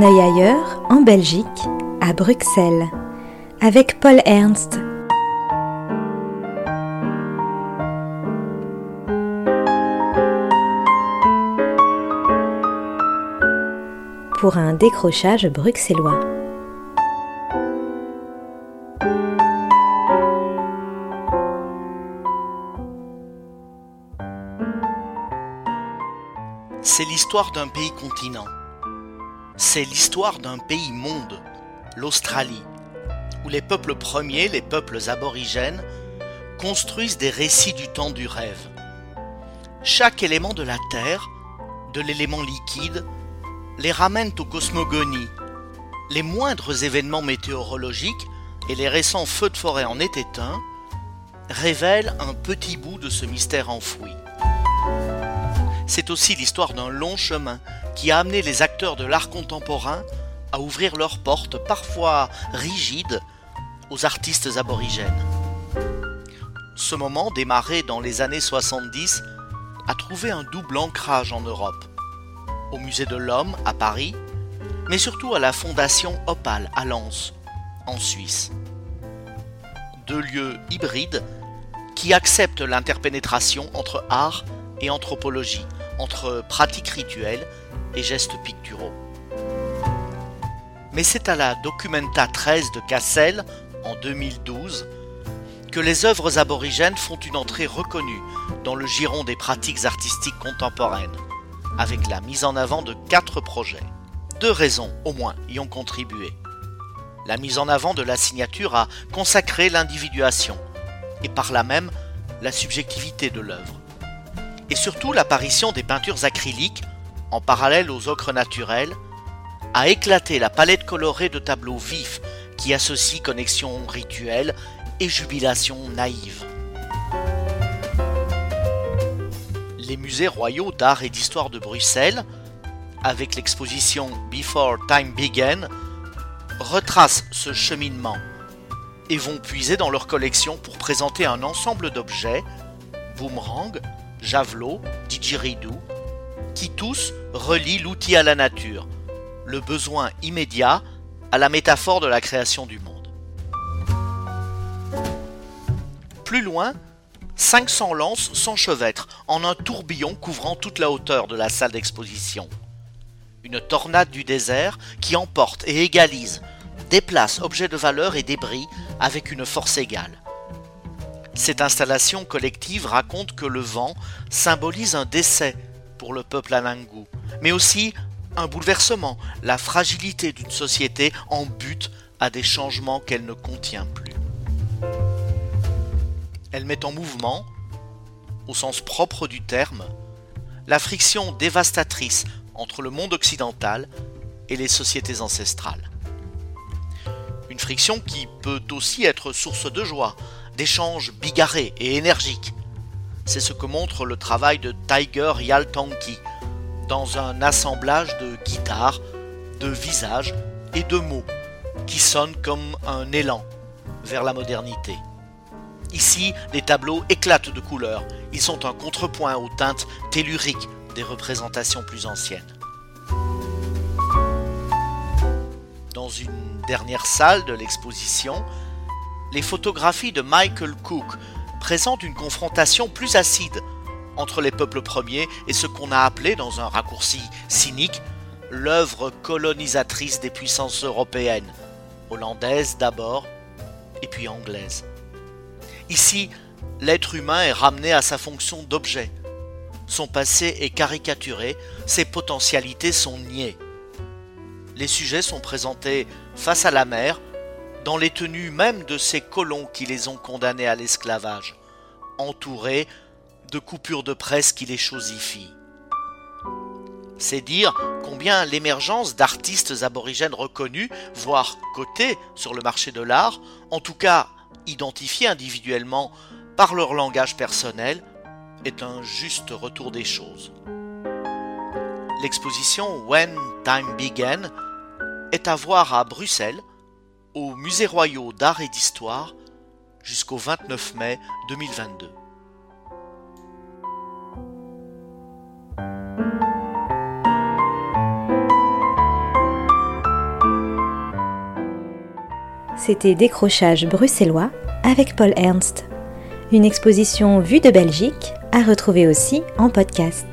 un œil ailleurs, en Belgique, à Bruxelles, avec Paul Ernst. Pour un décrochage bruxellois. C'est l'histoire d'un pays continent c'est l'histoire d'un pays monde, l'Australie, où les peuples premiers, les peuples aborigènes, construisent des récits du temps du rêve. Chaque élément de la Terre, de l'élément liquide, les ramène aux cosmogonies. Les moindres événements météorologiques et les récents feux de forêt en été éteints révèlent un petit bout de ce mystère enfoui. C'est aussi l'histoire d'un long chemin qui a amené les acteurs de l'art contemporain à ouvrir leurs portes, parfois rigides, aux artistes aborigènes. Ce moment, démarré dans les années 70, a trouvé un double ancrage en Europe, au Musée de l'Homme à Paris, mais surtout à la Fondation Opal à Lens, en Suisse. Deux lieux hybrides qui acceptent l'interpénétration entre art et anthropologie, entre pratiques rituelles et gestes picturaux. Mais c'est à la Documenta 13 de Cassel, en 2012, que les œuvres aborigènes font une entrée reconnue dans le giron des pratiques artistiques contemporaines, avec la mise en avant de quatre projets. Deux raisons, au moins, y ont contribué. La mise en avant de la signature a consacré l'individuation, et par là même la subjectivité de l'œuvre. Et surtout l'apparition des peintures acryliques en parallèle aux ocres naturels, a éclaté la palette colorée de tableaux vifs qui associent connexion rituelle et jubilation naïve. Les musées royaux d'art et d'histoire de Bruxelles, avec l'exposition Before Time Began, retracent ce cheminement et vont puiser dans leur collection pour présenter un ensemble d'objets, boomerang, javelot, didgeridoo, qui tous relient l'outil à la nature, le besoin immédiat à la métaphore de la création du monde. Plus loin, 500 lances s'enchevêtrent en un tourbillon couvrant toute la hauteur de la salle d'exposition. Une tornade du désert qui emporte et égalise, déplace objets de valeur et débris avec une force égale. Cette installation collective raconte que le vent symbolise un décès pour le peuple Anangu, mais aussi un bouleversement, la fragilité d'une société en but à des changements qu'elle ne contient plus. Elle met en mouvement, au sens propre du terme, la friction dévastatrice entre le monde occidental et les sociétés ancestrales. Une friction qui peut aussi être source de joie, d'échanges bigarrés et énergiques, c'est ce que montre le travail de Tiger Yaltanki dans un assemblage de guitares, de visages et de mots qui sonnent comme un élan vers la modernité. Ici, les tableaux éclatent de couleurs. Ils sont un contrepoint aux teintes telluriques des représentations plus anciennes. Dans une dernière salle de l'exposition, les photographies de Michael Cook présente une confrontation plus acide entre les peuples premiers et ce qu'on a appelé, dans un raccourci cynique, l'œuvre colonisatrice des puissances européennes, hollandaises d'abord, et puis anglaises. Ici, l'être humain est ramené à sa fonction d'objet. Son passé est caricaturé, ses potentialités sont niées. Les sujets sont présentés face à la mer, dans les tenues même de ces colons qui les ont condamnés à l'esclavage, entourés de coupures de presse qui les chosifient. C'est dire combien l'émergence d'artistes aborigènes reconnus, voire cotés sur le marché de l'art, en tout cas identifiés individuellement par leur langage personnel, est un juste retour des choses. L'exposition When Time Began est à voir à Bruxelles au Musée royaux d'art et d'histoire jusqu'au 29 mai 2022. C'était Décrochage bruxellois avec Paul Ernst, une exposition vue de Belgique à retrouver aussi en podcast.